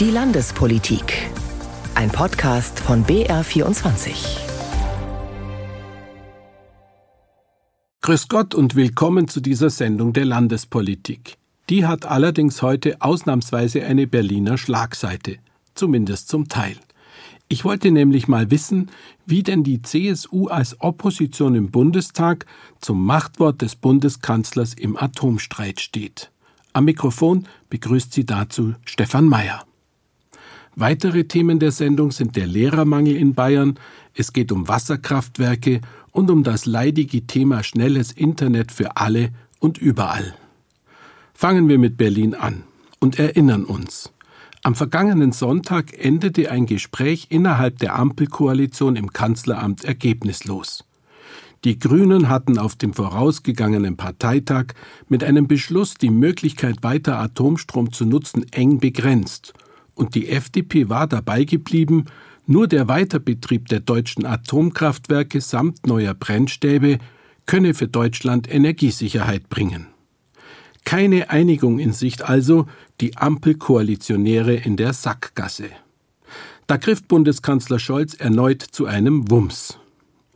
Die Landespolitik. Ein Podcast von BR24. Grüß Gott und willkommen zu dieser Sendung der Landespolitik. Die hat allerdings heute ausnahmsweise eine Berliner Schlagseite, zumindest zum Teil. Ich wollte nämlich mal wissen, wie denn die CSU als Opposition im Bundestag zum Machtwort des Bundeskanzlers im Atomstreit steht. Am Mikrofon begrüßt sie dazu Stefan Mayer. Weitere Themen der Sendung sind der Lehrermangel in Bayern, es geht um Wasserkraftwerke und um das leidige Thema schnelles Internet für alle und überall. Fangen wir mit Berlin an und erinnern uns. Am vergangenen Sonntag endete ein Gespräch innerhalb der Ampelkoalition im Kanzleramt ergebnislos. Die Grünen hatten auf dem vorausgegangenen Parteitag mit einem Beschluss die Möglichkeit, weiter Atomstrom zu nutzen, eng begrenzt und die FDP war dabei geblieben, nur der Weiterbetrieb der deutschen Atomkraftwerke samt neuer Brennstäbe könne für Deutschland Energiesicherheit bringen. Keine Einigung in Sicht also, die Ampelkoalitionäre in der Sackgasse. Da griff Bundeskanzler Scholz erneut zu einem Wumms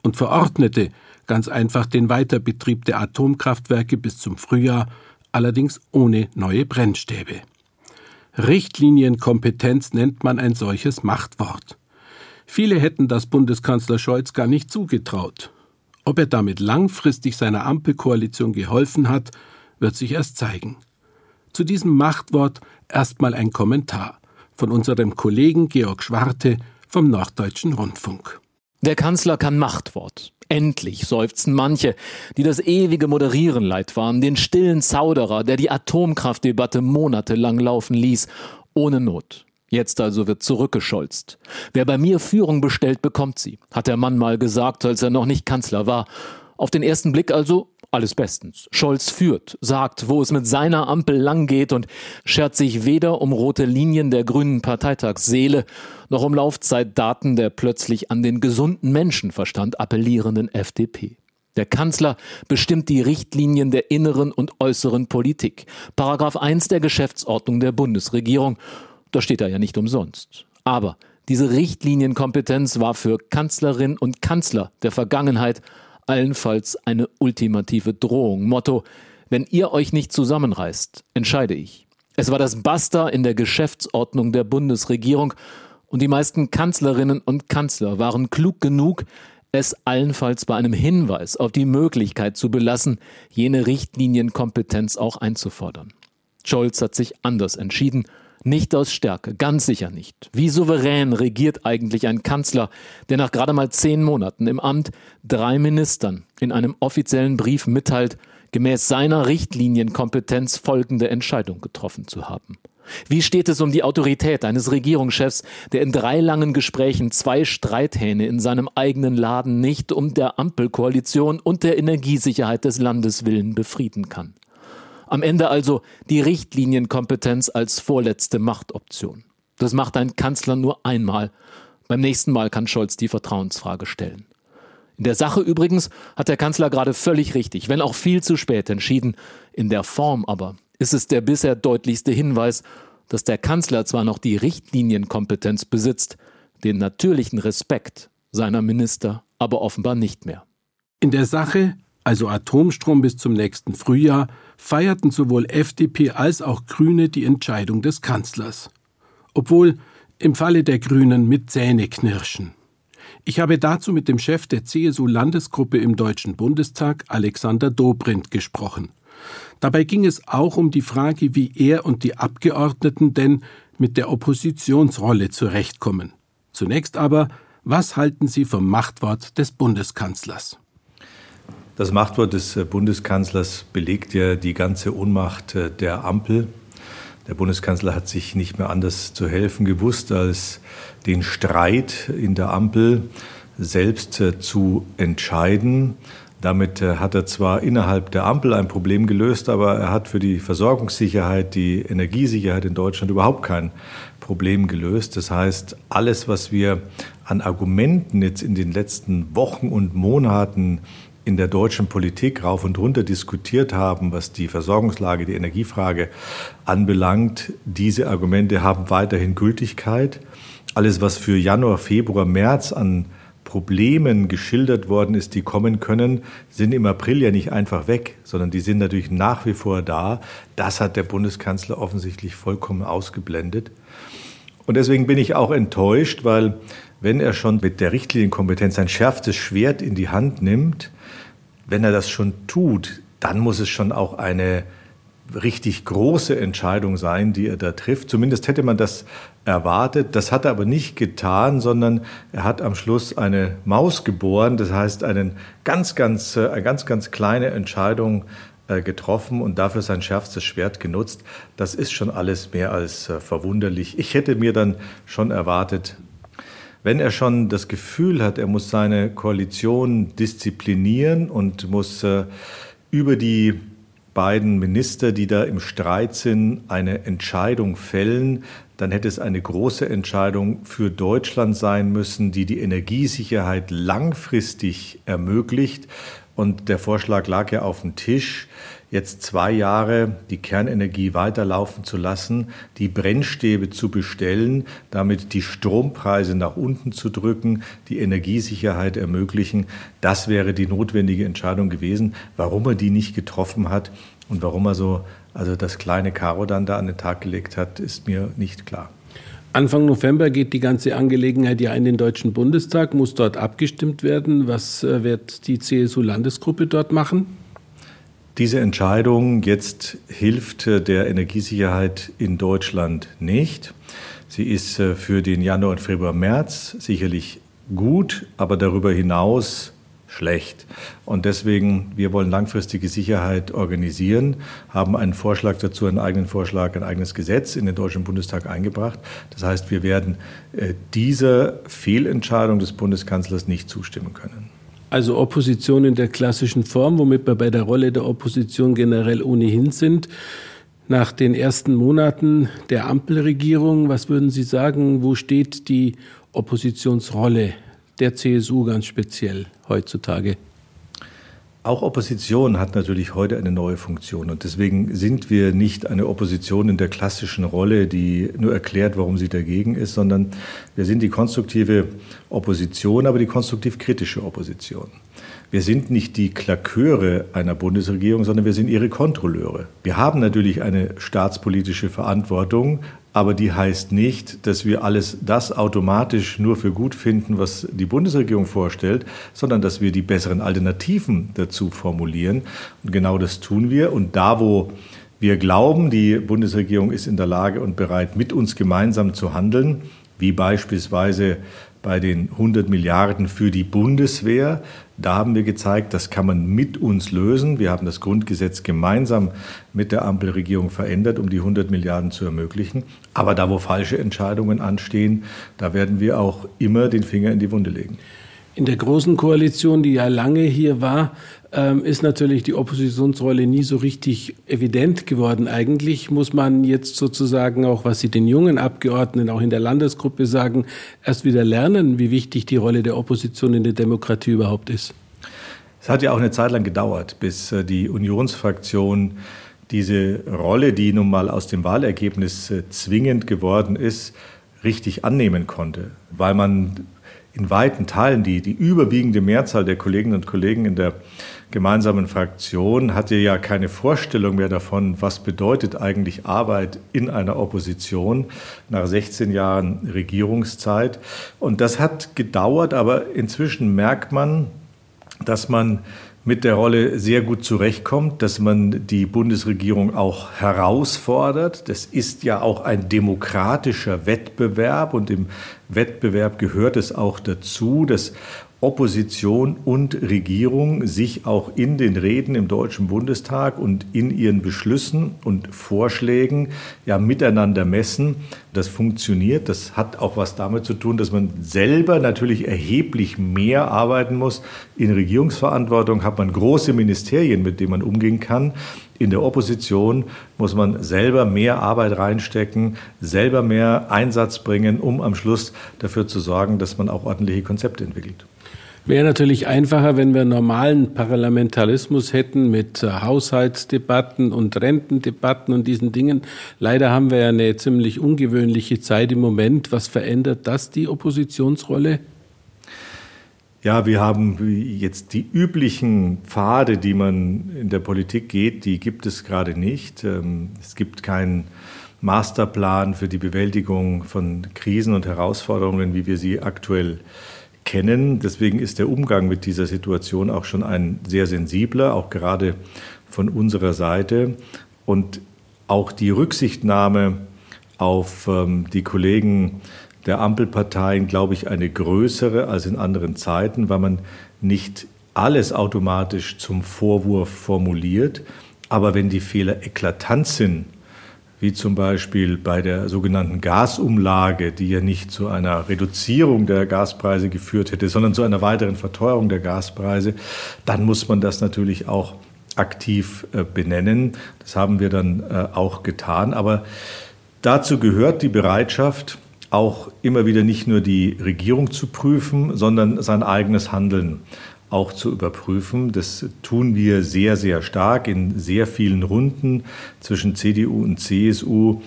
und verordnete ganz einfach den Weiterbetrieb der Atomkraftwerke bis zum Frühjahr, allerdings ohne neue Brennstäbe. Richtlinienkompetenz nennt man ein solches Machtwort. Viele hätten das Bundeskanzler Scholz gar nicht zugetraut. Ob er damit langfristig seiner Ampelkoalition geholfen hat, wird sich erst zeigen. Zu diesem Machtwort erstmal ein Kommentar von unserem Kollegen Georg Schwarte vom Norddeutschen Rundfunk. Der Kanzler kann Machtwort. Endlich seufzen manche, die das ewige Moderieren leid waren, den stillen Zauderer, der die Atomkraftdebatte monatelang laufen ließ, ohne Not. Jetzt also wird zurückgescholzt. Wer bei mir Führung bestellt, bekommt sie, hat der Mann mal gesagt, als er noch nicht Kanzler war. Auf den ersten Blick also alles bestens. Scholz führt, sagt, wo es mit seiner Ampel langgeht und schert sich weder um rote Linien der grünen Parteitagsseele noch um Laufzeitdaten der plötzlich an den gesunden Menschenverstand appellierenden FDP. Der Kanzler bestimmt die Richtlinien der inneren und äußeren Politik. Paragraph 1 der Geschäftsordnung der Bundesregierung. Da steht er ja nicht umsonst. Aber diese Richtlinienkompetenz war für Kanzlerin und Kanzler der Vergangenheit allenfalls eine ultimative Drohung. Motto, wenn ihr euch nicht zusammenreißt, entscheide ich. Es war das Basta in der Geschäftsordnung der Bundesregierung und die meisten Kanzlerinnen und Kanzler waren klug genug, es allenfalls bei einem Hinweis auf die Möglichkeit zu belassen, jene Richtlinienkompetenz auch einzufordern. Scholz hat sich anders entschieden nicht aus Stärke, ganz sicher nicht. Wie souverän regiert eigentlich ein Kanzler, der nach gerade mal zehn Monaten im Amt drei Ministern in einem offiziellen Brief mitteilt, gemäß seiner Richtlinienkompetenz folgende Entscheidung getroffen zu haben? Wie steht es um die Autorität eines Regierungschefs, der in drei langen Gesprächen zwei Streithähne in seinem eigenen Laden nicht um der Ampelkoalition und der Energiesicherheit des Landes willen befrieden kann? Am Ende also die Richtlinienkompetenz als vorletzte Machtoption. Das macht ein Kanzler nur einmal. Beim nächsten Mal kann Scholz die Vertrauensfrage stellen. In der Sache übrigens hat der Kanzler gerade völlig richtig, wenn auch viel zu spät entschieden. In der Form aber ist es der bisher deutlichste Hinweis, dass der Kanzler zwar noch die Richtlinienkompetenz besitzt, den natürlichen Respekt seiner Minister aber offenbar nicht mehr. In der Sache, also Atomstrom bis zum nächsten Frühjahr, feierten sowohl FDP als auch Grüne die Entscheidung des Kanzlers. Obwohl im Falle der Grünen mit Zähneknirschen. Ich habe dazu mit dem Chef der CSU-Landesgruppe im Deutschen Bundestag, Alexander Dobrindt, gesprochen. Dabei ging es auch um die Frage, wie er und die Abgeordneten denn mit der Oppositionsrolle zurechtkommen. Zunächst aber, was halten Sie vom Machtwort des Bundeskanzlers? Das Machtwort des äh, Bundeskanzlers belegt ja die ganze Ohnmacht äh, der Ampel. Der Bundeskanzler hat sich nicht mehr anders zu helfen gewusst, als den Streit in der Ampel selbst äh, zu entscheiden. Damit hat er zwar innerhalb der Ampel ein Problem gelöst, aber er hat für die Versorgungssicherheit, die Energiesicherheit in Deutschland überhaupt kein Problem gelöst. Das heißt, alles, was wir an Argumenten jetzt in den letzten Wochen und Monaten in der deutschen Politik rauf und runter diskutiert haben, was die Versorgungslage, die Energiefrage anbelangt, diese Argumente haben weiterhin Gültigkeit. Alles, was für Januar, Februar, März an Problemen geschildert worden ist, die kommen können, sind im April ja nicht einfach weg, sondern die sind natürlich nach wie vor da. Das hat der Bundeskanzler offensichtlich vollkommen ausgeblendet. Und deswegen bin ich auch enttäuscht, weil wenn er schon mit der Richtlinienkompetenz sein schärfstes Schwert in die Hand nimmt, wenn er das schon tut, dann muss es schon auch eine richtig große Entscheidung sein, die er da trifft. Zumindest hätte man das erwartet. Das hat er aber nicht getan, sondern er hat am Schluss eine Maus geboren. Das heißt, einen ganz, ganz, äh, eine ganz, ganz kleine Entscheidung äh, getroffen und dafür sein schärfstes Schwert genutzt. Das ist schon alles mehr als äh, verwunderlich. Ich hätte mir dann schon erwartet, wenn er schon das Gefühl hat, er muss seine Koalition disziplinieren und muss äh, über die beiden Minister, die da im Streit sind, eine Entscheidung fällen, dann hätte es eine große Entscheidung für Deutschland sein müssen, die die Energiesicherheit langfristig ermöglicht. Und der Vorschlag lag ja auf dem Tisch jetzt zwei Jahre die Kernenergie weiterlaufen zu lassen, die Brennstäbe zu bestellen, damit die Strompreise nach unten zu drücken, die Energiesicherheit ermöglichen. Das wäre die notwendige Entscheidung gewesen. Warum er die nicht getroffen hat und warum er so also das kleine Karo dann da an den Tag gelegt hat, ist mir nicht klar. Anfang November geht die ganze Angelegenheit ja in den Deutschen Bundestag, muss dort abgestimmt werden. Was äh, wird die CSU-Landesgruppe dort machen? Diese Entscheidung jetzt hilft äh, der Energiesicherheit in Deutschland nicht. Sie ist äh, für den Januar und Februar, März sicherlich gut, aber darüber hinaus schlecht. Und deswegen, wir wollen langfristige Sicherheit organisieren, haben einen Vorschlag dazu, einen eigenen Vorschlag, ein eigenes Gesetz in den Deutschen Bundestag eingebracht. Das heißt, wir werden äh, dieser Fehlentscheidung des Bundeskanzlers nicht zustimmen können. Also Opposition in der klassischen Form, womit wir bei der Rolle der Opposition generell ohnehin sind. Nach den ersten Monaten der Ampelregierung, was würden Sie sagen, wo steht die Oppositionsrolle der CSU ganz speziell heutzutage? Auch Opposition hat natürlich heute eine neue Funktion und deswegen sind wir nicht eine Opposition in der klassischen Rolle, die nur erklärt, warum sie dagegen ist, sondern wir sind die konstruktive Opposition, aber die konstruktiv kritische Opposition. Wir sind nicht die Klaköre einer Bundesregierung, sondern wir sind ihre Kontrolleure. Wir haben natürlich eine staatspolitische Verantwortung, aber die heißt nicht, dass wir alles das automatisch nur für gut finden, was die Bundesregierung vorstellt, sondern dass wir die besseren Alternativen dazu formulieren. Und genau das tun wir. Und da, wo wir glauben, die Bundesregierung ist in der Lage und bereit, mit uns gemeinsam zu handeln, wie beispielsweise bei den 100 Milliarden für die Bundeswehr. Da haben wir gezeigt, das kann man mit uns lösen. Wir haben das Grundgesetz gemeinsam mit der Ampelregierung verändert, um die 100 Milliarden zu ermöglichen. Aber da, wo falsche Entscheidungen anstehen, da werden wir auch immer den Finger in die Wunde legen. In der großen Koalition, die ja lange hier war, ähm, ist natürlich die Oppositionsrolle nie so richtig evident geworden. Eigentlich muss man jetzt sozusagen auch, was Sie den jungen Abgeordneten auch in der Landesgruppe sagen, erst wieder lernen, wie wichtig die Rolle der Opposition in der Demokratie überhaupt ist. Es hat ja auch eine Zeit lang gedauert, bis äh, die Unionsfraktion diese Rolle, die nun mal aus dem Wahlergebnis äh, zwingend geworden ist, richtig annehmen konnte, weil man in weiten Teilen die, die überwiegende Mehrzahl der Kolleginnen und Kollegen in der gemeinsamen Fraktion hatte ja keine Vorstellung mehr davon, was bedeutet eigentlich Arbeit in einer Opposition nach 16 Jahren Regierungszeit. Und das hat gedauert, aber inzwischen merkt man, dass man mit der Rolle sehr gut zurechtkommt, dass man die Bundesregierung auch herausfordert. Das ist ja auch ein demokratischer Wettbewerb und im Wettbewerb gehört es auch dazu, dass Opposition und Regierung sich auch in den Reden im Deutschen Bundestag und in ihren Beschlüssen und Vorschlägen ja miteinander messen. Das funktioniert. Das hat auch was damit zu tun, dass man selber natürlich erheblich mehr arbeiten muss. In Regierungsverantwortung hat man große Ministerien, mit denen man umgehen kann. In der Opposition muss man selber mehr Arbeit reinstecken, selber mehr Einsatz bringen, um am Schluss dafür zu sorgen, dass man auch ordentliche Konzepte entwickelt. Wäre natürlich einfacher, wenn wir normalen Parlamentarismus hätten mit äh, Haushaltsdebatten und Rentendebatten und diesen Dingen. Leider haben wir ja eine ziemlich ungewöhnliche Zeit im Moment. Was verändert das die Oppositionsrolle? Ja, wir haben jetzt die üblichen Pfade, die man in der Politik geht, die gibt es gerade nicht. Ähm, es gibt keinen Masterplan für die Bewältigung von Krisen und Herausforderungen, wie wir sie aktuell kennen. Deswegen ist der Umgang mit dieser Situation auch schon ein sehr sensibler, auch gerade von unserer Seite. Und auch die Rücksichtnahme auf ähm, die Kollegen der Ampelparteien, glaube ich, eine größere als in anderen Zeiten, weil man nicht alles automatisch zum Vorwurf formuliert. Aber wenn die Fehler eklatant sind, wie zum Beispiel bei der sogenannten Gasumlage, die ja nicht zu einer Reduzierung der Gaspreise geführt hätte, sondern zu einer weiteren Verteuerung der Gaspreise, dann muss man das natürlich auch aktiv äh, benennen. Das haben wir dann äh, auch getan. Aber dazu gehört die Bereitschaft, auch immer wieder nicht nur die Regierung zu prüfen, sondern sein eigenes Handeln auch zu überprüfen. Das tun wir sehr, sehr stark in sehr vielen Runden zwischen CDU und CSU,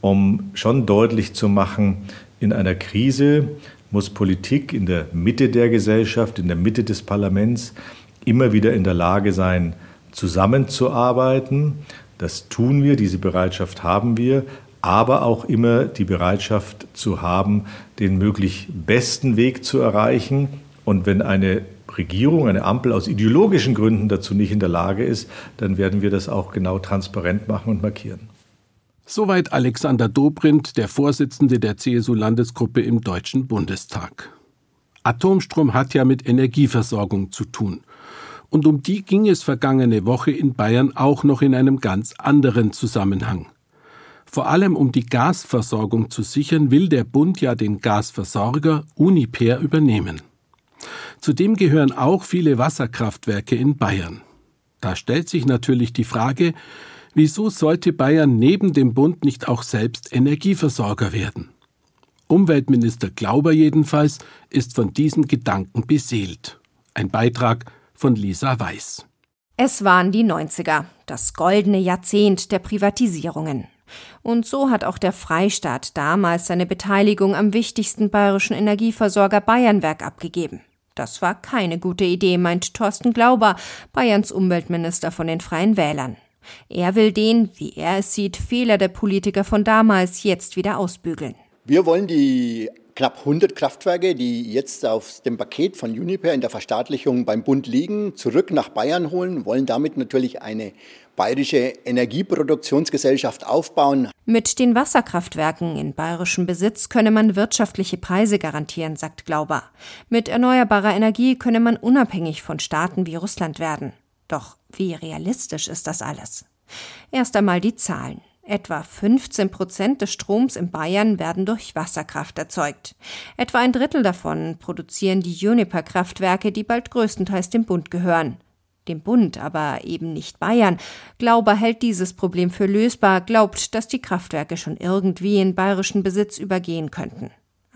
um schon deutlich zu machen, in einer Krise muss Politik in der Mitte der Gesellschaft, in der Mitte des Parlaments immer wieder in der Lage sein, zusammenzuarbeiten. Das tun wir, diese Bereitschaft haben wir, aber auch immer die Bereitschaft zu haben, den möglich besten Weg zu erreichen. Und wenn eine Regierung, eine Ampel aus ideologischen Gründen dazu nicht in der Lage ist, dann werden wir das auch genau transparent machen und markieren. Soweit Alexander Dobrindt, der Vorsitzende der CSU-Landesgruppe im Deutschen Bundestag. Atomstrom hat ja mit Energieversorgung zu tun. Und um die ging es vergangene Woche in Bayern auch noch in einem ganz anderen Zusammenhang. Vor allem um die Gasversorgung zu sichern, will der Bund ja den Gasversorger Uniper übernehmen. Zudem gehören auch viele Wasserkraftwerke in Bayern. Da stellt sich natürlich die Frage, wieso sollte Bayern neben dem Bund nicht auch selbst Energieversorger werden? Umweltminister Glauber jedenfalls ist von diesem Gedanken beseelt. Ein Beitrag von Lisa Weiß. Es waren die 90er, das goldene Jahrzehnt der Privatisierungen. Und so hat auch der Freistaat damals seine Beteiligung am wichtigsten bayerischen Energieversorger Bayernwerk abgegeben. Das war keine gute Idee, meint Thorsten Glauber, Bayerns Umweltminister von den Freien Wählern. Er will den, wie er es sieht, Fehler der Politiker von damals jetzt wieder ausbügeln. Wir wollen die knapp 100 Kraftwerke, die jetzt auf dem Paket von Uniper in der Verstaatlichung beim Bund liegen, zurück nach Bayern holen, wollen damit natürlich eine bayerische Energieproduktionsgesellschaft aufbauen. Mit den Wasserkraftwerken in bayerischem Besitz könne man wirtschaftliche Preise garantieren, sagt Glauber. Mit erneuerbarer Energie könne man unabhängig von Staaten wie Russland werden. Doch wie realistisch ist das alles? Erst einmal die Zahlen. Etwa 15 Prozent des Stroms in Bayern werden durch Wasserkraft erzeugt. Etwa ein Drittel davon produzieren die Juniper-Kraftwerke, die bald größtenteils dem Bund gehören dem Bund, aber eben nicht Bayern. Glauber hält dieses Problem für lösbar, glaubt, dass die Kraftwerke schon irgendwie in bayerischen Besitz übergehen könnten.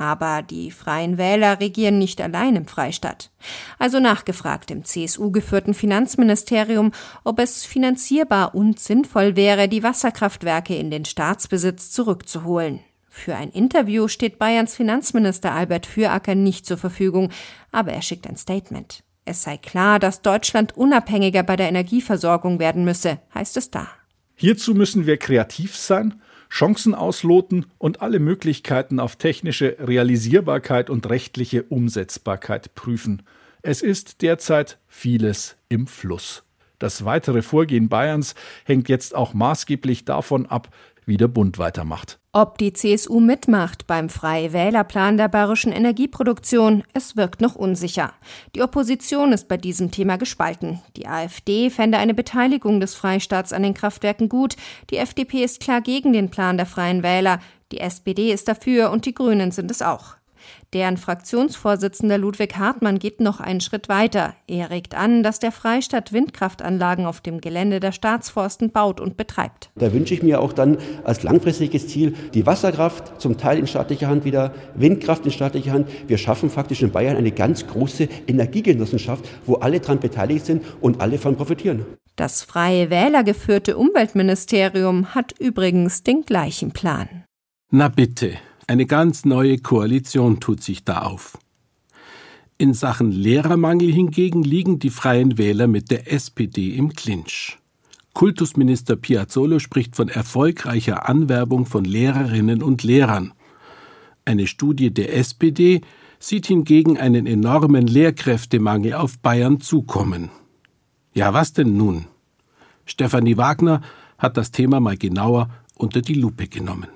Aber die Freien Wähler regieren nicht allein im Freistaat. Also nachgefragt im CSU geführten Finanzministerium, ob es finanzierbar und sinnvoll wäre, die Wasserkraftwerke in den Staatsbesitz zurückzuholen. Für ein Interview steht Bayerns Finanzminister Albert Füracker nicht zur Verfügung, aber er schickt ein Statement. Es sei klar, dass Deutschland unabhängiger bei der Energieversorgung werden müsse, heißt es da. Hierzu müssen wir kreativ sein, Chancen ausloten und alle Möglichkeiten auf technische Realisierbarkeit und rechtliche Umsetzbarkeit prüfen. Es ist derzeit vieles im Fluss. Das weitere Vorgehen Bayerns hängt jetzt auch maßgeblich davon ab, wie der Bund weitermacht. Ob die CSU mitmacht beim Freie Wählerplan der bayerischen Energieproduktion, es wirkt noch unsicher. Die Opposition ist bei diesem Thema gespalten. Die AfD fände eine Beteiligung des Freistaats an den Kraftwerken gut. Die FDP ist klar gegen den Plan der Freien Wähler. Die SPD ist dafür und die Grünen sind es auch. Deren Fraktionsvorsitzender Ludwig Hartmann geht noch einen Schritt weiter. Er regt an, dass der Freistaat Windkraftanlagen auf dem Gelände der Staatsforsten baut und betreibt. Da wünsche ich mir auch dann als langfristiges Ziel die Wasserkraft zum Teil in staatlicher Hand wieder, Windkraft in staatlicher Hand. Wir schaffen faktisch in Bayern eine ganz große Energiegenossenschaft, wo alle daran beteiligt sind und alle davon profitieren. Das freie Wähler geführte Umweltministerium hat übrigens den gleichen Plan. Na bitte, eine ganz neue Koalition tut sich da auf. In Sachen Lehrermangel hingegen liegen die Freien Wähler mit der SPD im Clinch. Kultusminister Piazzolo spricht von erfolgreicher Anwerbung von Lehrerinnen und Lehrern. Eine Studie der SPD sieht hingegen einen enormen Lehrkräftemangel auf Bayern zukommen. Ja, was denn nun? Stefanie Wagner hat das Thema mal genauer unter die Lupe genommen.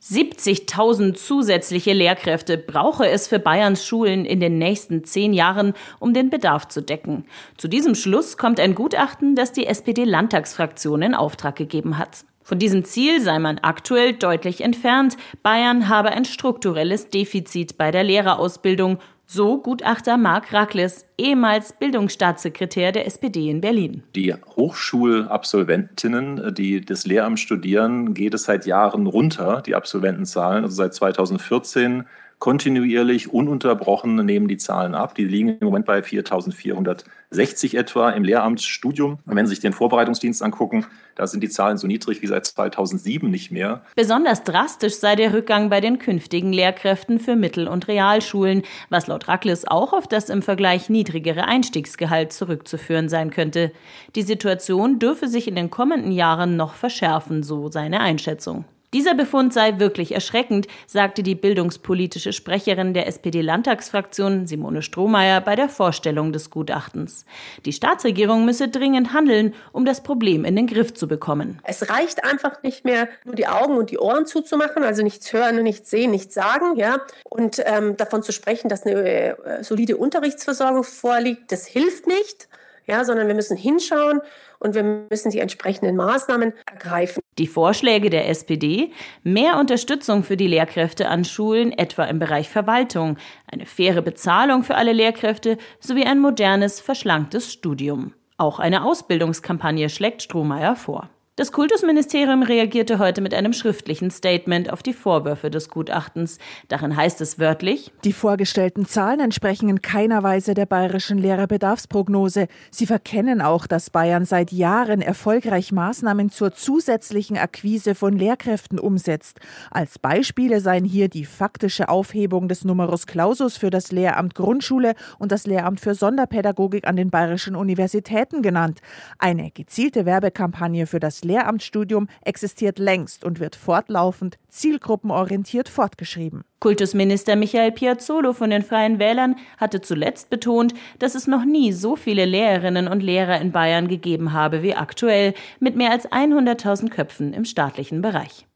70.000 zusätzliche Lehrkräfte brauche es für Bayerns Schulen in den nächsten zehn Jahren, um den Bedarf zu decken. Zu diesem Schluss kommt ein Gutachten, das die SPD-Landtagsfraktion in Auftrag gegeben hat. Von diesem Ziel sei man aktuell deutlich entfernt. Bayern habe ein strukturelles Defizit bei der Lehrerausbildung so Gutachter Marc Rakles, ehemals Bildungsstaatssekretär der SPD in Berlin. Die Hochschulabsolventinnen, die das Lehramt studieren, geht es seit Jahren runter, die Absolventenzahlen. Also seit 2014 kontinuierlich, ununterbrochen nehmen die Zahlen ab. Die liegen im Moment bei 4.460 etwa im Lehramtsstudium. Und wenn Sie sich den Vorbereitungsdienst angucken, da sind die Zahlen so niedrig wie seit 2007 nicht mehr. Besonders drastisch sei der Rückgang bei den künftigen Lehrkräften für Mittel- und Realschulen, was laut Rackles auch auf das im Vergleich niedrigere Einstiegsgehalt zurückzuführen sein könnte. Die Situation dürfe sich in den kommenden Jahren noch verschärfen, so seine Einschätzung. Dieser Befund sei wirklich erschreckend, sagte die bildungspolitische Sprecherin der SPD-Landtagsfraktion Simone Strohmeier bei der Vorstellung des Gutachtens. Die Staatsregierung müsse dringend handeln, um das Problem in den Griff zu bekommen. Es reicht einfach nicht mehr, nur die Augen und die Ohren zuzumachen, also nichts hören, nichts sehen, nichts sagen, ja, und ähm, davon zu sprechen, dass eine äh, solide Unterrichtsversorgung vorliegt. Das hilft nicht ja, sondern wir müssen hinschauen und wir müssen die entsprechenden Maßnahmen ergreifen. Die Vorschläge der SPD, mehr Unterstützung für die Lehrkräfte an Schulen, etwa im Bereich Verwaltung, eine faire Bezahlung für alle Lehrkräfte sowie ein modernes, verschlanktes Studium. Auch eine Ausbildungskampagne schlägt Strohmeier vor. Das Kultusministerium reagierte heute mit einem schriftlichen Statement auf die Vorwürfe des Gutachtens. Darin heißt es wörtlich, Die vorgestellten Zahlen entsprechen in keiner Weise der bayerischen Lehrerbedarfsprognose. Sie verkennen auch, dass Bayern seit Jahren erfolgreich Maßnahmen zur zusätzlichen Akquise von Lehrkräften umsetzt. Als Beispiele seien hier die faktische Aufhebung des Numerus Clausus für das Lehramt Grundschule und das Lehramt für Sonderpädagogik an den bayerischen Universitäten genannt. Eine gezielte Werbekampagne für das Lehramtsstudium existiert längst und wird fortlaufend zielgruppenorientiert fortgeschrieben. Kultusminister Michael Piazzolo von den Freien Wählern hatte zuletzt betont, dass es noch nie so viele Lehrerinnen und Lehrer in Bayern gegeben habe wie aktuell, mit mehr als 100.000 Köpfen im staatlichen Bereich.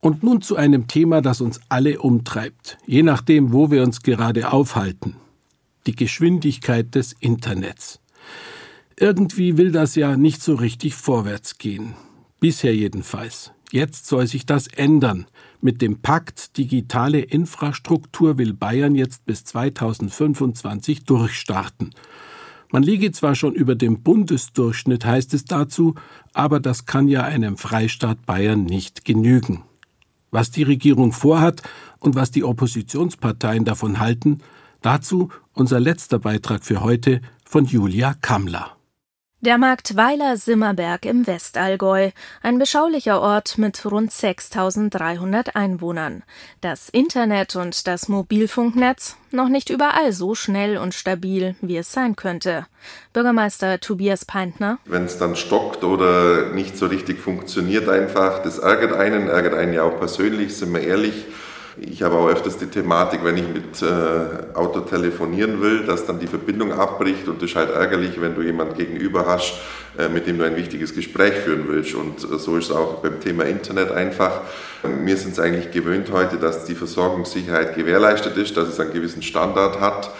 Und nun zu einem Thema, das uns alle umtreibt, je nachdem, wo wir uns gerade aufhalten. Die Geschwindigkeit des Internets. Irgendwie will das ja nicht so richtig vorwärts gehen. Bisher jedenfalls. Jetzt soll sich das ändern. Mit dem Pakt Digitale Infrastruktur will Bayern jetzt bis 2025 durchstarten. Man liege zwar schon über dem Bundesdurchschnitt, heißt es dazu, aber das kann ja einem Freistaat Bayern nicht genügen. Was die Regierung vorhat und was die Oppositionsparteien davon halten, dazu unser letzter Beitrag für heute von Julia Kammler. Der Markt Weiler-Simmerberg im Westallgäu, ein beschaulicher Ort mit rund 6300 Einwohnern. Das Internet und das Mobilfunknetz noch nicht überall so schnell und stabil, wie es sein könnte. Bürgermeister Tobias Peintner. Wenn es dann stockt oder nicht so richtig funktioniert einfach, das ärgert einen, ärgert einen ja auch persönlich, sind wir ehrlich. Ich habe auch öfters die Thematik, wenn ich mit äh, Auto telefonieren will, dass dann die Verbindung abbricht und das ist halt ärgerlich, wenn du jemand gegenüber hast, äh, mit dem du ein wichtiges Gespräch führen willst. Und äh, so ist es auch beim Thema Internet einfach. Wir sind es eigentlich gewöhnt heute, dass die Versorgungssicherheit gewährleistet ist, dass es einen gewissen Standard hat.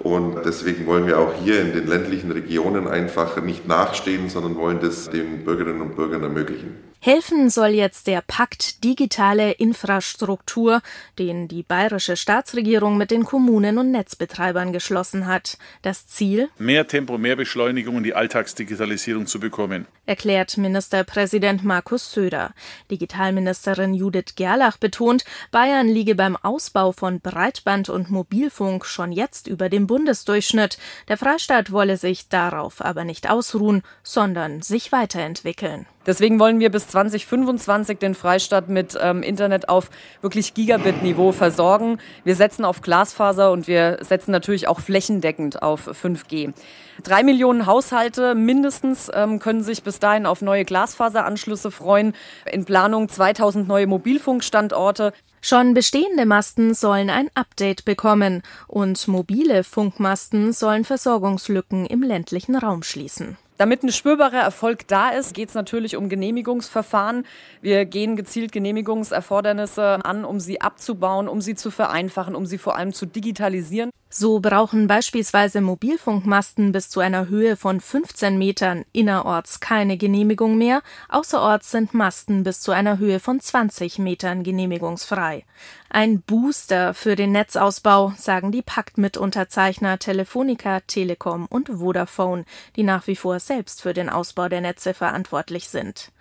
Und deswegen wollen wir auch hier in den ländlichen Regionen einfach nicht nachstehen, sondern wollen das den Bürgerinnen und Bürgern ermöglichen. Helfen soll jetzt der Pakt Digitale Infrastruktur, den die bayerische Staatsregierung mit den Kommunen und Netzbetreibern geschlossen hat. Das Ziel? Mehr Tempo, mehr Beschleunigung und die Alltagsdigitalisierung zu bekommen. Erklärt Ministerpräsident Markus Söder. Digitalministerin Judith Gerlach betont, Bayern liege beim Ausbau von Breitband und Mobilfunk schon jetzt über dem Bundesdurchschnitt. Der Freistaat wolle sich darauf aber nicht ausruhen, sondern sich weiterentwickeln. Deswegen wollen wir bis 2025 den Freistaat mit ähm, Internet auf wirklich Gigabit-Niveau versorgen. Wir setzen auf Glasfaser und wir setzen natürlich auch flächendeckend auf 5G. Drei Millionen Haushalte mindestens ähm, können sich bis dahin auf neue Glasfaseranschlüsse freuen. In Planung 2000 neue Mobilfunkstandorte. Schon bestehende Masten sollen ein Update bekommen und mobile Funkmasten sollen Versorgungslücken im ländlichen Raum schließen. Damit ein spürbarer Erfolg da ist, geht es natürlich um Genehmigungsverfahren. Wir gehen gezielt Genehmigungserfordernisse an, um sie abzubauen, um sie zu vereinfachen, um sie vor allem zu digitalisieren. So brauchen beispielsweise Mobilfunkmasten bis zu einer Höhe von 15 Metern innerorts keine Genehmigung mehr. Außerorts sind Masten bis zu einer Höhe von 20 Metern genehmigungsfrei. Ein Booster für den Netzausbau, sagen die Paktmitunterzeichner Telefonica, Telekom und Vodafone, die nach wie vor selbst für den Ausbau der Netze verantwortlich sind.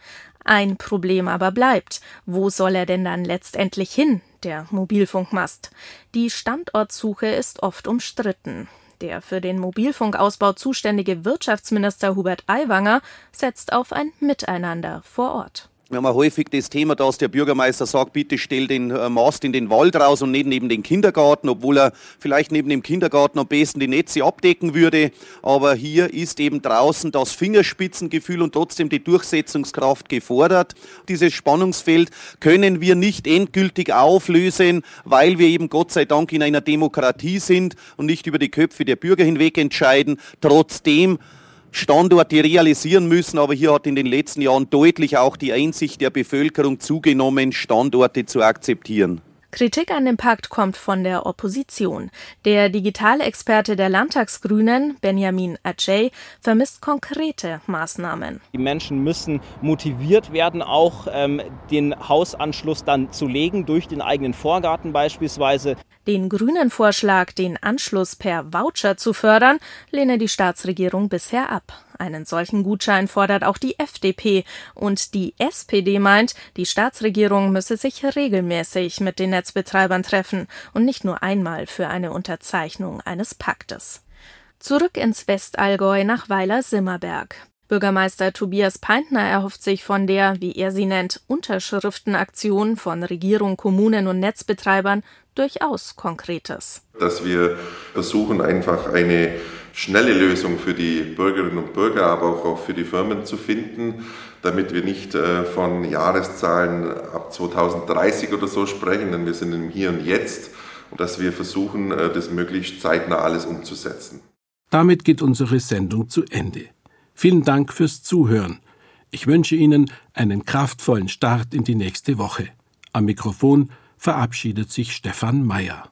Ein Problem aber bleibt. Wo soll er denn dann letztendlich hin, der Mobilfunkmast? Die Standortsuche ist oft umstritten. Der für den Mobilfunkausbau zuständige Wirtschaftsminister Hubert Aiwanger setzt auf ein Miteinander vor Ort. Wir haben häufig das Thema, dass der Bürgermeister sagt, bitte stell den äh, Mast in den Wald raus und nicht neben den Kindergarten, obwohl er vielleicht neben dem Kindergarten am besten die Netze abdecken würde. Aber hier ist eben draußen das Fingerspitzengefühl und trotzdem die Durchsetzungskraft gefordert. Dieses Spannungsfeld können wir nicht endgültig auflösen, weil wir eben Gott sei Dank in einer Demokratie sind und nicht über die Köpfe der Bürger hinweg entscheiden. Trotzdem Standorte realisieren müssen, aber hier hat in den letzten Jahren deutlich auch die Einsicht der Bevölkerung zugenommen, Standorte zu akzeptieren. Kritik an dem Pakt kommt von der Opposition. Der Digitalexperte der Landtagsgrünen, Benjamin Ajay, vermisst konkrete Maßnahmen. Die Menschen müssen motiviert werden, auch ähm, den Hausanschluss dann zu legen, durch den eigenen Vorgarten beispielsweise. Den grünen Vorschlag, den Anschluss per Voucher zu fördern, lehne die Staatsregierung bisher ab. Einen solchen Gutschein fordert auch die FDP und die SPD meint, die Staatsregierung müsse sich regelmäßig mit den Netzbetreibern treffen und nicht nur einmal für eine Unterzeichnung eines Paktes. Zurück ins Westallgäu nach Weiler-Simmerberg. Bürgermeister Tobias Peintner erhofft sich von der, wie er sie nennt, Unterschriftenaktion von Regierung, Kommunen und Netzbetreibern durchaus Konkretes. Dass wir versuchen, einfach eine schnelle Lösung für die Bürgerinnen und Bürger, aber auch für die Firmen zu finden, damit wir nicht äh, von Jahreszahlen ab 2030 oder so sprechen, denn wir sind im Hier und Jetzt und dass wir versuchen, äh, das möglichst zeitnah alles umzusetzen. Damit geht unsere Sendung zu Ende. Vielen Dank fürs Zuhören. Ich wünsche Ihnen einen kraftvollen Start in die nächste Woche. Am Mikrofon verabschiedet sich Stefan Mayer.